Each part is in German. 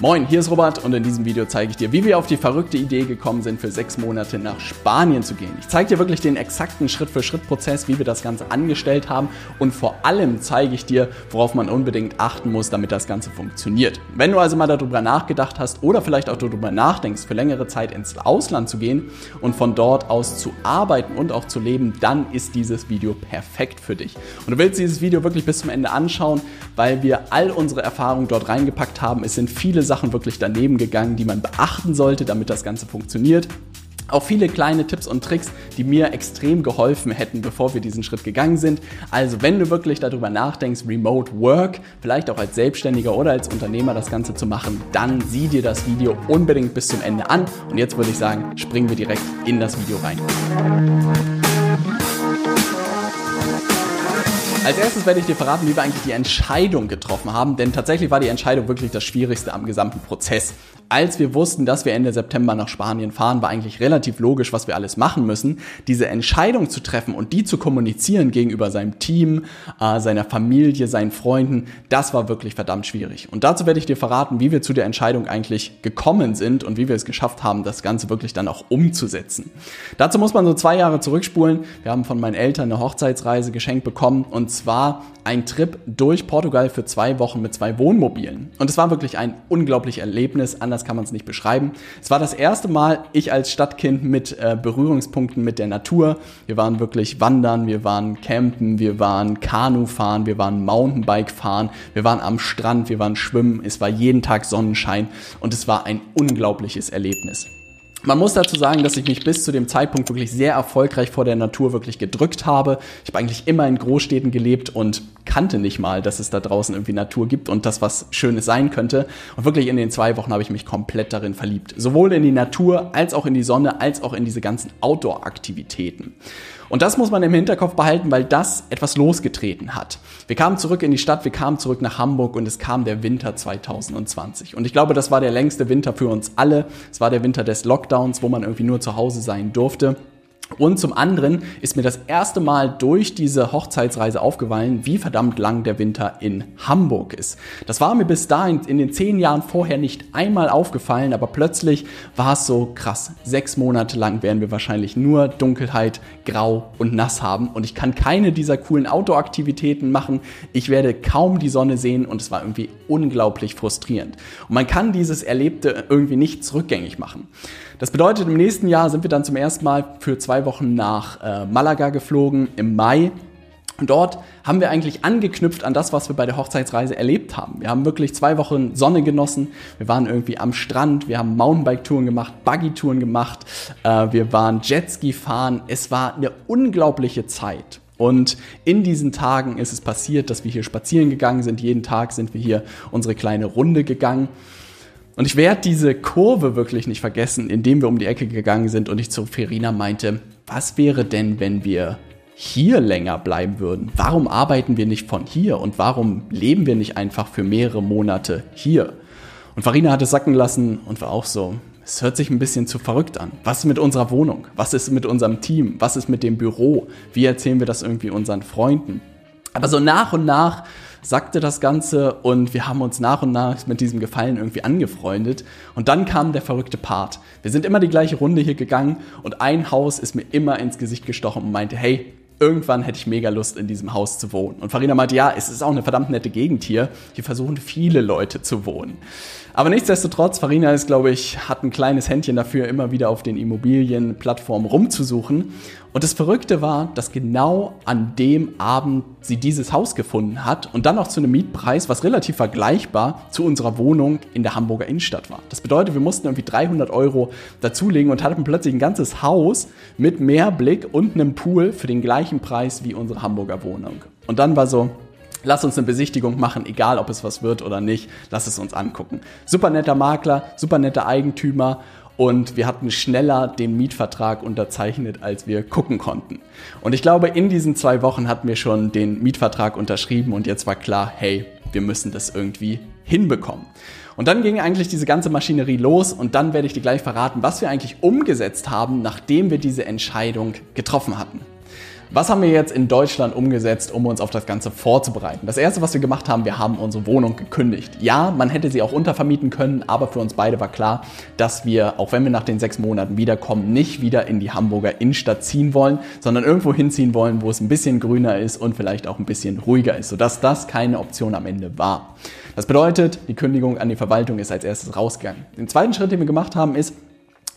Moin, hier ist Robert und in diesem Video zeige ich dir, wie wir auf die verrückte Idee gekommen sind, für sechs Monate nach Spanien zu gehen. Ich zeige dir wirklich den exakten Schritt-für-Schritt-Prozess, wie wir das Ganze angestellt haben und vor allem zeige ich dir, worauf man unbedingt achten muss, damit das Ganze funktioniert. Wenn du also mal darüber nachgedacht hast oder vielleicht auch darüber nachdenkst, für längere Zeit ins Ausland zu gehen und von dort aus zu arbeiten und auch zu leben, dann ist dieses Video perfekt für dich. Und du willst dieses Video wirklich bis zum Ende anschauen, weil wir all unsere Erfahrungen dort reingepackt haben. Es sind viele Sachen wirklich daneben gegangen, die man beachten sollte, damit das Ganze funktioniert. Auch viele kleine Tipps und Tricks, die mir extrem geholfen hätten, bevor wir diesen Schritt gegangen sind. Also wenn du wirklich darüber nachdenkst, Remote Work, vielleicht auch als Selbstständiger oder als Unternehmer das Ganze zu machen, dann sieh dir das Video unbedingt bis zum Ende an. Und jetzt würde ich sagen, springen wir direkt in das Video rein. Als erstes werde ich dir verraten, wie wir eigentlich die Entscheidung getroffen haben, denn tatsächlich war die Entscheidung wirklich das Schwierigste am gesamten Prozess. Als wir wussten, dass wir Ende September nach Spanien fahren, war eigentlich relativ logisch, was wir alles machen müssen. Diese Entscheidung zu treffen und die zu kommunizieren gegenüber seinem Team, äh, seiner Familie, seinen Freunden, das war wirklich verdammt schwierig. Und dazu werde ich dir verraten, wie wir zu der Entscheidung eigentlich gekommen sind und wie wir es geschafft haben, das Ganze wirklich dann auch umzusetzen. Dazu muss man so zwei Jahre zurückspulen. Wir haben von meinen Eltern eine Hochzeitsreise geschenkt bekommen und zwar ein Trip durch Portugal für zwei Wochen mit zwei Wohnmobilen. Und es war wirklich ein unglaubliches Erlebnis, anders kann man es nicht beschreiben. Es war das erste Mal, ich als Stadtkind mit äh, Berührungspunkten mit der Natur. Wir waren wirklich wandern, wir waren campen, wir waren Kanu fahren, wir waren Mountainbike fahren, wir waren am Strand, wir waren schwimmen. Es war jeden Tag Sonnenschein und es war ein unglaubliches Erlebnis. Man muss dazu sagen, dass ich mich bis zu dem Zeitpunkt wirklich sehr erfolgreich vor der Natur wirklich gedrückt habe. Ich habe eigentlich immer in Großstädten gelebt und kannte nicht mal, dass es da draußen irgendwie Natur gibt und das was Schönes sein könnte. Und wirklich in den zwei Wochen habe ich mich komplett darin verliebt. Sowohl in die Natur als auch in die Sonne als auch in diese ganzen Outdoor-Aktivitäten. Und das muss man im Hinterkopf behalten, weil das etwas losgetreten hat. Wir kamen zurück in die Stadt, wir kamen zurück nach Hamburg und es kam der Winter 2020. Und ich glaube, das war der längste Winter für uns alle. Es war der Winter des Lockdowns, wo man irgendwie nur zu Hause sein durfte. Und zum anderen ist mir das erste Mal durch diese Hochzeitsreise aufgefallen, wie verdammt lang der Winter in Hamburg ist. Das war mir bis dahin in den zehn Jahren vorher nicht einmal aufgefallen, aber plötzlich war es so krass. Sechs Monate lang werden wir wahrscheinlich nur Dunkelheit, Grau und Nass haben und ich kann keine dieser coolen Outdoor-Aktivitäten machen. Ich werde kaum die Sonne sehen und es war irgendwie unglaublich frustrierend. Und man kann dieses Erlebte irgendwie nicht zurückgängig machen. Das bedeutet, im nächsten Jahr sind wir dann zum ersten Mal für zwei Wochen nach äh, Malaga geflogen im Mai. Und dort haben wir eigentlich angeknüpft an das, was wir bei der Hochzeitsreise erlebt haben. Wir haben wirklich zwei Wochen Sonne genossen. Wir waren irgendwie am Strand. Wir haben Mountainbike-Touren gemacht, Buggy-Touren gemacht. Äh, wir waren Jetski fahren. Es war eine unglaubliche Zeit. Und in diesen Tagen ist es passiert, dass wir hier spazieren gegangen sind. Jeden Tag sind wir hier unsere kleine Runde gegangen. Und ich werde diese Kurve wirklich nicht vergessen, indem wir um die Ecke gegangen sind und ich zu Ferina meinte, was wäre denn, wenn wir hier länger bleiben würden? Warum arbeiten wir nicht von hier und warum leben wir nicht einfach für mehrere Monate hier? Und Farina hat es sacken lassen und war auch so, es hört sich ein bisschen zu verrückt an. Was ist mit unserer Wohnung? Was ist mit unserem Team? Was ist mit dem Büro? Wie erzählen wir das irgendwie unseren Freunden? Aber so nach und nach sagte das Ganze und wir haben uns nach und nach mit diesem Gefallen irgendwie angefreundet. Und dann kam der verrückte Part. Wir sind immer die gleiche Runde hier gegangen und ein Haus ist mir immer ins Gesicht gestochen und meinte, hey, irgendwann hätte ich mega Lust, in diesem Haus zu wohnen. Und Farina meinte, ja, es ist auch eine verdammt nette Gegend hier. Hier versuchen viele Leute zu wohnen. Aber nichtsdestotrotz, Farina ist, glaube ich, hat ein kleines Händchen dafür, immer wieder auf den Immobilienplattformen rumzusuchen. Und das Verrückte war, dass genau an dem Abend sie dieses Haus gefunden hat und dann auch zu einem Mietpreis, was relativ vergleichbar zu unserer Wohnung in der Hamburger Innenstadt war. Das bedeutet, wir mussten irgendwie 300 Euro dazulegen und hatten plötzlich ein ganzes Haus mit Meerblick und einem Pool für den gleichen Preis wie unsere Hamburger Wohnung. Und dann war so, Lass uns eine Besichtigung machen, egal ob es was wird oder nicht. Lass es uns angucken. Super netter Makler, super netter Eigentümer und wir hatten schneller den Mietvertrag unterzeichnet, als wir gucken konnten. Und ich glaube, in diesen zwei Wochen hatten wir schon den Mietvertrag unterschrieben und jetzt war klar, hey, wir müssen das irgendwie hinbekommen. Und dann ging eigentlich diese ganze Maschinerie los und dann werde ich dir gleich verraten, was wir eigentlich umgesetzt haben, nachdem wir diese Entscheidung getroffen hatten. Was haben wir jetzt in Deutschland umgesetzt, um uns auf das Ganze vorzubereiten? Das erste, was wir gemacht haben, wir haben unsere Wohnung gekündigt. Ja, man hätte sie auch untervermieten können, aber für uns beide war klar, dass wir, auch wenn wir nach den sechs Monaten wiederkommen, nicht wieder in die Hamburger Innenstadt ziehen wollen, sondern irgendwo hinziehen wollen, wo es ein bisschen grüner ist und vielleicht auch ein bisschen ruhiger ist, sodass das keine Option am Ende war. Das bedeutet, die Kündigung an die Verwaltung ist als erstes rausgegangen. Den zweiten Schritt, den wir gemacht haben, ist,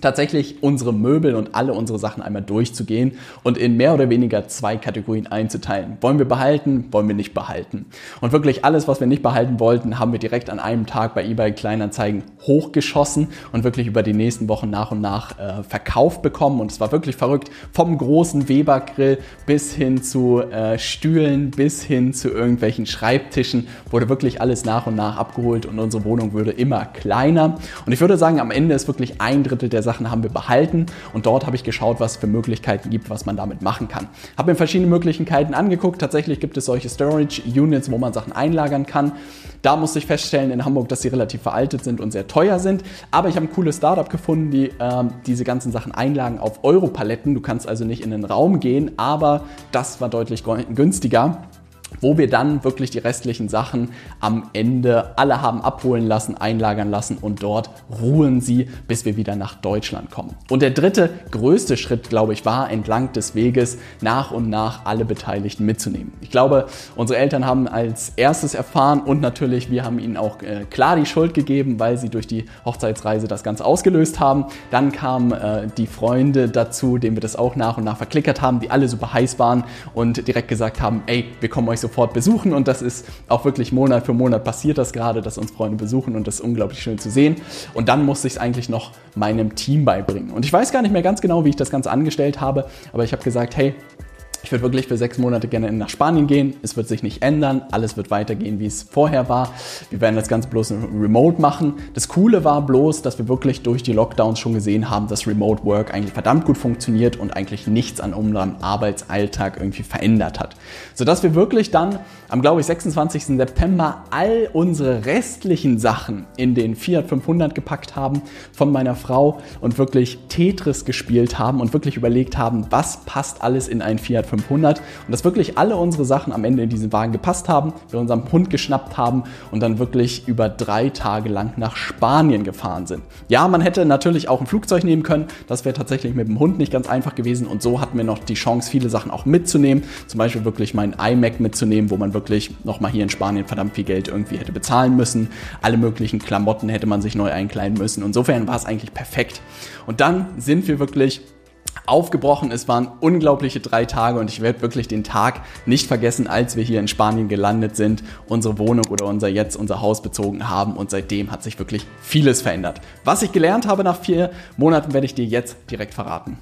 tatsächlich unsere Möbel und alle unsere Sachen einmal durchzugehen und in mehr oder weniger zwei Kategorien einzuteilen. Wollen wir behalten, wollen wir nicht behalten. Und wirklich alles, was wir nicht behalten wollten, haben wir direkt an einem Tag bei eBay Kleinanzeigen hochgeschossen und wirklich über die nächsten Wochen nach und nach äh, verkauft bekommen. Und es war wirklich verrückt. Vom großen Weber-Grill bis hin zu äh, Stühlen, bis hin zu irgendwelchen Schreibtischen wurde wirklich alles nach und nach abgeholt und unsere Wohnung würde immer kleiner. Und ich würde sagen, am Ende ist wirklich ein Drittel der Sachen haben wir behalten und dort habe ich geschaut, was es für Möglichkeiten gibt, was man damit machen kann. Habe mir verschiedene Möglichkeiten angeguckt. Tatsächlich gibt es solche Storage Units, wo man Sachen einlagern kann. Da musste ich feststellen in Hamburg, dass sie relativ veraltet sind und sehr teuer sind. Aber ich habe ein cooles Startup gefunden, die äh, diese ganzen Sachen einlagen auf Europaletten. Du kannst also nicht in den Raum gehen, aber das war deutlich günstiger wo wir dann wirklich die restlichen Sachen am Ende alle haben abholen lassen, einlagern lassen und dort ruhen sie, bis wir wieder nach Deutschland kommen. Und der dritte größte Schritt, glaube ich, war entlang des Weges nach und nach alle Beteiligten mitzunehmen. Ich glaube, unsere Eltern haben als erstes erfahren und natürlich wir haben ihnen auch äh, klar die Schuld gegeben, weil sie durch die Hochzeitsreise das Ganze ausgelöst haben. Dann kamen äh, die Freunde dazu, denen wir das auch nach und nach verklickert haben, die alle super heiß waren und direkt gesagt haben, ey, wir kommen euch euch sofort besuchen und das ist auch wirklich Monat für Monat passiert das gerade, dass uns Freunde besuchen und das ist unglaublich schön zu sehen. Und dann musste ich es eigentlich noch meinem Team beibringen. Und ich weiß gar nicht mehr ganz genau, wie ich das Ganze angestellt habe, aber ich habe gesagt, hey, ich würde wirklich für sechs Monate gerne nach Spanien gehen. Es wird sich nicht ändern. Alles wird weitergehen, wie es vorher war. Wir werden das Ganze bloß remote machen. Das Coole war bloß, dass wir wirklich durch die Lockdowns schon gesehen haben, dass Remote Work eigentlich verdammt gut funktioniert und eigentlich nichts an unserem Arbeitsalltag irgendwie verändert hat. Sodass wir wirklich dann am, glaube ich, 26. September all unsere restlichen Sachen in den Fiat 500 gepackt haben von meiner Frau und wirklich Tetris gespielt haben und wirklich überlegt haben, was passt alles in ein Fiat 500 und dass wirklich alle unsere Sachen am Ende in diesen Wagen gepasst haben, wir unseren Hund geschnappt haben und dann wirklich über drei Tage lang nach Spanien gefahren sind. Ja, man hätte natürlich auch ein Flugzeug nehmen können, das wäre tatsächlich mit dem Hund nicht ganz einfach gewesen und so hatten wir noch die Chance, viele Sachen auch mitzunehmen, zum Beispiel wirklich mein iMac mitzunehmen, wo man wirklich nochmal hier in Spanien verdammt viel Geld irgendwie hätte bezahlen müssen, alle möglichen Klamotten hätte man sich neu einkleiden müssen. Insofern war es eigentlich perfekt. Und dann sind wir wirklich aufgebrochen. Es waren unglaubliche drei Tage und ich werde wirklich den Tag nicht vergessen, als wir hier in Spanien gelandet sind, unsere Wohnung oder unser jetzt unser Haus bezogen haben und seitdem hat sich wirklich vieles verändert. Was ich gelernt habe nach vier Monaten, werde ich dir jetzt direkt verraten.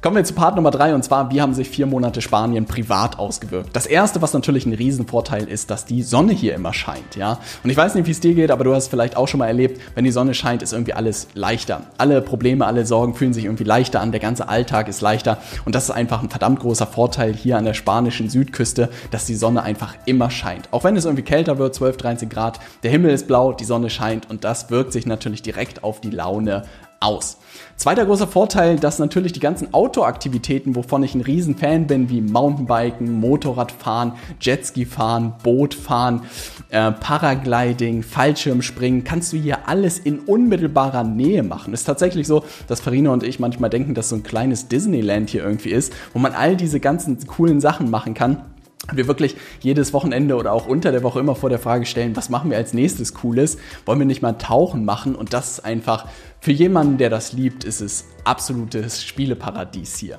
Kommen wir zu Part Nummer drei und zwar, wie haben sich vier Monate Spanien privat ausgewirkt? Das erste, was natürlich ein Riesenvorteil ist, dass die Sonne hier immer scheint, ja. Und ich weiß nicht, wie es dir geht, aber du hast es vielleicht auch schon mal erlebt, wenn die Sonne scheint, ist irgendwie alles leichter. Alle Probleme, alle Sorgen fühlen sich irgendwie leichter an, der ganze Alltag ist leichter und das ist einfach ein verdammt großer Vorteil hier an der spanischen Südküste, dass die Sonne einfach immer scheint. Auch wenn es irgendwie kälter wird, 12, 13 Grad, der Himmel ist blau, die Sonne scheint und das wirkt sich natürlich direkt auf die Laune aus. Zweiter großer Vorteil, dass natürlich die ganzen Outdoor-Aktivitäten, wovon ich ein Riesenfan bin, wie Mountainbiken, Motorradfahren, Jetski fahren, Boot fahren, äh, Paragliding, Fallschirmspringen, kannst du hier alles in unmittelbarer Nähe machen. ist tatsächlich so, dass Farina und ich manchmal denken, dass so ein kleines Disneyland hier irgendwie ist, wo man all diese ganzen coolen Sachen machen kann wir wirklich jedes Wochenende oder auch unter der Woche immer vor der Frage stellen, was machen wir als nächstes Cooles? Wollen wir nicht mal Tauchen machen? Und das ist einfach für jemanden, der das liebt, ist es absolutes Spieleparadies hier.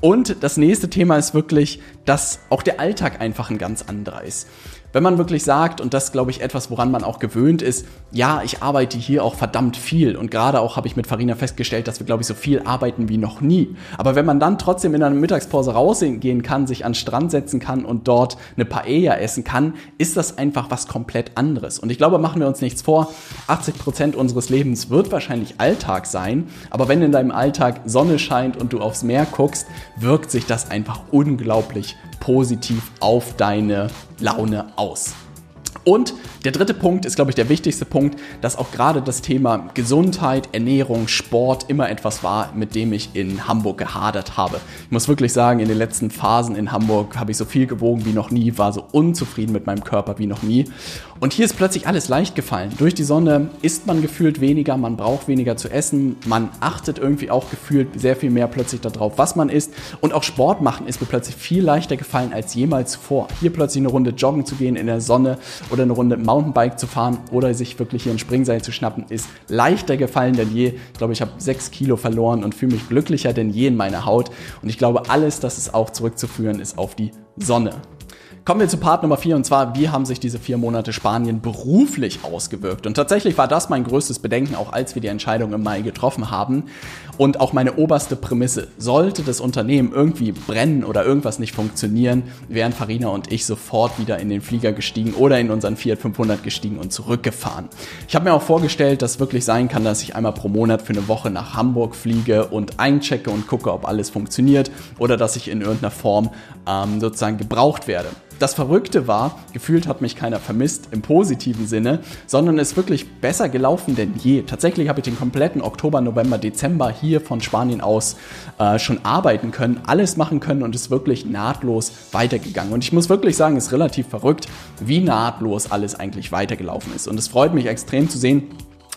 Und das nächste Thema ist wirklich, dass auch der Alltag einfach ein ganz anderer ist. Wenn man wirklich sagt, und das glaube ich etwas, woran man auch gewöhnt ist, ja, ich arbeite hier auch verdammt viel und gerade auch habe ich mit Farina festgestellt, dass wir glaube ich so viel arbeiten wie noch nie. Aber wenn man dann trotzdem in einer Mittagspause rausgehen kann, sich an den Strand setzen kann und dort eine Paella essen kann, ist das einfach was komplett anderes. Und ich glaube, machen wir uns nichts vor, 80 Prozent unseres Lebens wird wahrscheinlich Alltag sein, aber wenn in deinem Alltag Sonne scheint und du aufs Meer guckst, wirkt sich das einfach unglaublich positiv auf deine Laune aus. Und der dritte Punkt ist, glaube ich, der wichtigste Punkt, dass auch gerade das Thema Gesundheit, Ernährung, Sport immer etwas war, mit dem ich in Hamburg gehadert habe. Ich muss wirklich sagen, in den letzten Phasen in Hamburg habe ich so viel gewogen wie noch nie, war so unzufrieden mit meinem Körper wie noch nie. Und hier ist plötzlich alles leicht gefallen. Durch die Sonne isst man gefühlt weniger, man braucht weniger zu essen, man achtet irgendwie auch gefühlt sehr viel mehr plötzlich darauf, was man isst. Und auch Sport machen ist mir plötzlich viel leichter gefallen als jemals zuvor. Hier plötzlich eine Runde joggen zu gehen in der Sonne oder eine Runde Mountainbike zu fahren oder sich wirklich hier ein Springseil zu schnappen, ist leichter gefallen denn je. Ich glaube, ich habe sechs Kilo verloren und fühle mich glücklicher denn je in meiner Haut. Und ich glaube, alles, das ist auch zurückzuführen, ist auf die Sonne. Kommen wir zu Part Nummer 4 und zwar, wie haben sich diese vier Monate Spanien beruflich ausgewirkt? Und tatsächlich war das mein größtes Bedenken, auch als wir die Entscheidung im Mai getroffen haben. Und auch meine oberste Prämisse, sollte das Unternehmen irgendwie brennen oder irgendwas nicht funktionieren, wären Farina und ich sofort wieder in den Flieger gestiegen oder in unseren Fiat 500 gestiegen und zurückgefahren. Ich habe mir auch vorgestellt, dass wirklich sein kann, dass ich einmal pro Monat für eine Woche nach Hamburg fliege und einchecke und gucke, ob alles funktioniert oder dass ich in irgendeiner Form ähm, sozusagen gebraucht werde. Das Verrückte war, gefühlt hat mich keiner vermisst im positiven Sinne, sondern es ist wirklich besser gelaufen denn je. Tatsächlich habe ich den kompletten Oktober, November, Dezember hier von Spanien aus äh, schon arbeiten können, alles machen können und ist wirklich nahtlos weitergegangen. Und ich muss wirklich sagen, es ist relativ verrückt, wie nahtlos alles eigentlich weitergelaufen ist. Und es freut mich extrem zu sehen,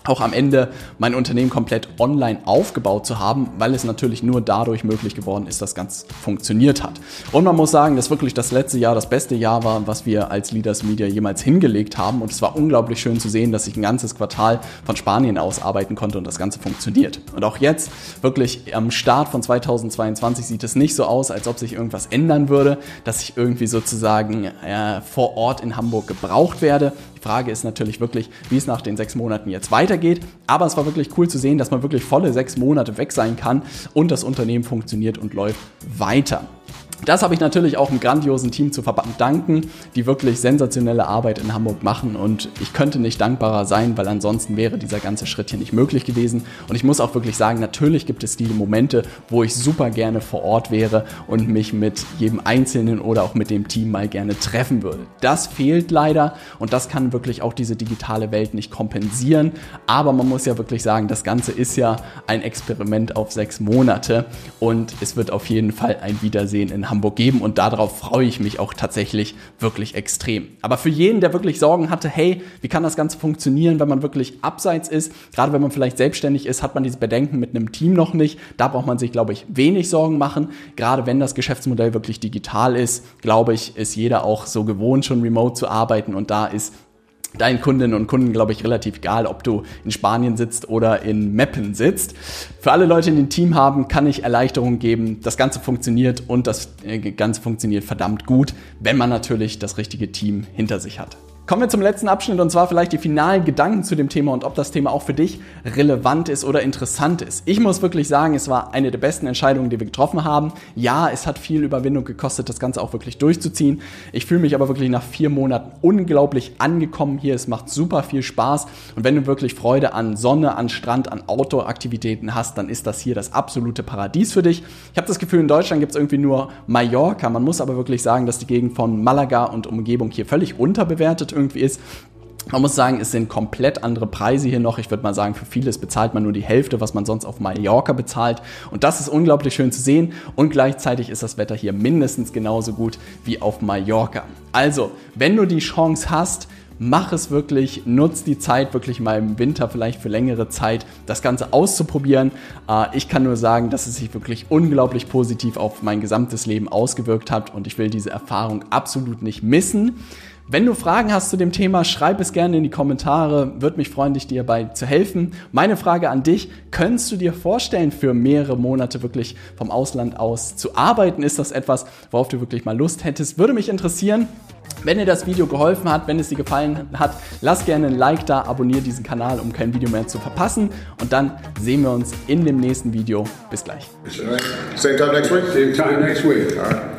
auch am Ende mein Unternehmen komplett online aufgebaut zu haben, weil es natürlich nur dadurch möglich geworden ist, dass ganz funktioniert hat. Und man muss sagen, dass wirklich das letzte Jahr das beste Jahr war, was wir als Leaders Media jemals hingelegt haben. Und es war unglaublich schön zu sehen, dass ich ein ganzes Quartal von Spanien aus arbeiten konnte und das Ganze funktioniert. Und auch jetzt, wirklich am Start von 2022 sieht es nicht so aus, als ob sich irgendwas ändern würde, dass ich irgendwie sozusagen äh, vor Ort in Hamburg gebraucht werde. Die Frage ist natürlich wirklich, wie es nach den sechs Monaten jetzt weitergeht. Aber es war wirklich cool zu sehen, dass man wirklich volle sechs Monate weg sein kann und das Unternehmen funktioniert und läuft weiter. Das habe ich natürlich auch einem grandiosen Team zu verdanken, die wirklich sensationelle Arbeit in Hamburg machen und ich könnte nicht dankbarer sein, weil ansonsten wäre dieser ganze Schritt hier nicht möglich gewesen. Und ich muss auch wirklich sagen, natürlich gibt es diese Momente, wo ich super gerne vor Ort wäre und mich mit jedem Einzelnen oder auch mit dem Team mal gerne treffen würde. Das fehlt leider und das kann wirklich auch diese digitale Welt nicht kompensieren. Aber man muss ja wirklich sagen, das Ganze ist ja ein Experiment auf sechs Monate und es wird auf jeden Fall ein Wiedersehen in Hamburg geben und darauf freue ich mich auch tatsächlich wirklich extrem. Aber für jeden, der wirklich Sorgen hatte, hey, wie kann das Ganze funktionieren, wenn man wirklich abseits ist, gerade wenn man vielleicht selbstständig ist, hat man diese Bedenken mit einem Team noch nicht. Da braucht man sich, glaube ich, wenig Sorgen machen. Gerade wenn das Geschäftsmodell wirklich digital ist, glaube ich, ist jeder auch so gewohnt, schon remote zu arbeiten und da ist deinen Kundinnen und Kunden, glaube ich, relativ egal, ob du in Spanien sitzt oder in Meppen sitzt. Für alle Leute, die ein Team haben, kann ich Erleichterung geben. Das Ganze funktioniert und das äh, Ganze funktioniert verdammt gut, wenn man natürlich das richtige Team hinter sich hat. Kommen wir zum letzten Abschnitt und zwar vielleicht die finalen Gedanken zu dem Thema und ob das Thema auch für dich relevant ist oder interessant ist. Ich muss wirklich sagen, es war eine der besten Entscheidungen, die wir getroffen haben. Ja, es hat viel Überwindung gekostet, das Ganze auch wirklich durchzuziehen. Ich fühle mich aber wirklich nach vier Monaten unglaublich angekommen hier. Es macht super viel Spaß und wenn du wirklich Freude an Sonne, an Strand, an Outdoor-Aktivitäten hast, dann ist das hier das absolute Paradies für dich. Ich habe das Gefühl, in Deutschland gibt es irgendwie nur Mallorca. Man muss aber wirklich sagen, dass die Gegend von Malaga und Umgebung hier völlig unterbewertet irgendwie ist. Man muss sagen, es sind komplett andere Preise hier noch. Ich würde mal sagen, für vieles bezahlt man nur die Hälfte, was man sonst auf Mallorca bezahlt. Und das ist unglaublich schön zu sehen. Und gleichzeitig ist das Wetter hier mindestens genauso gut wie auf Mallorca. Also, wenn du die Chance hast, mach es wirklich, nutz die Zeit wirklich mal im Winter vielleicht für längere Zeit, das Ganze auszuprobieren. Äh, ich kann nur sagen, dass es sich wirklich unglaublich positiv auf mein gesamtes Leben ausgewirkt hat und ich will diese Erfahrung absolut nicht missen. Wenn du Fragen hast zu dem Thema, schreib es gerne in die Kommentare. Würde mich freuen, dich dir dabei zu helfen. Meine Frage an dich, könntest du dir vorstellen, für mehrere Monate wirklich vom Ausland aus zu arbeiten? Ist das etwas, worauf du wirklich mal Lust hättest? Würde mich interessieren. Wenn dir das Video geholfen hat, wenn es dir gefallen hat, lass gerne ein Like da, abonniere diesen Kanal, um kein Video mehr zu verpassen. Und dann sehen wir uns in dem nächsten Video. Bis gleich. Same time next week? Same time next week. All right.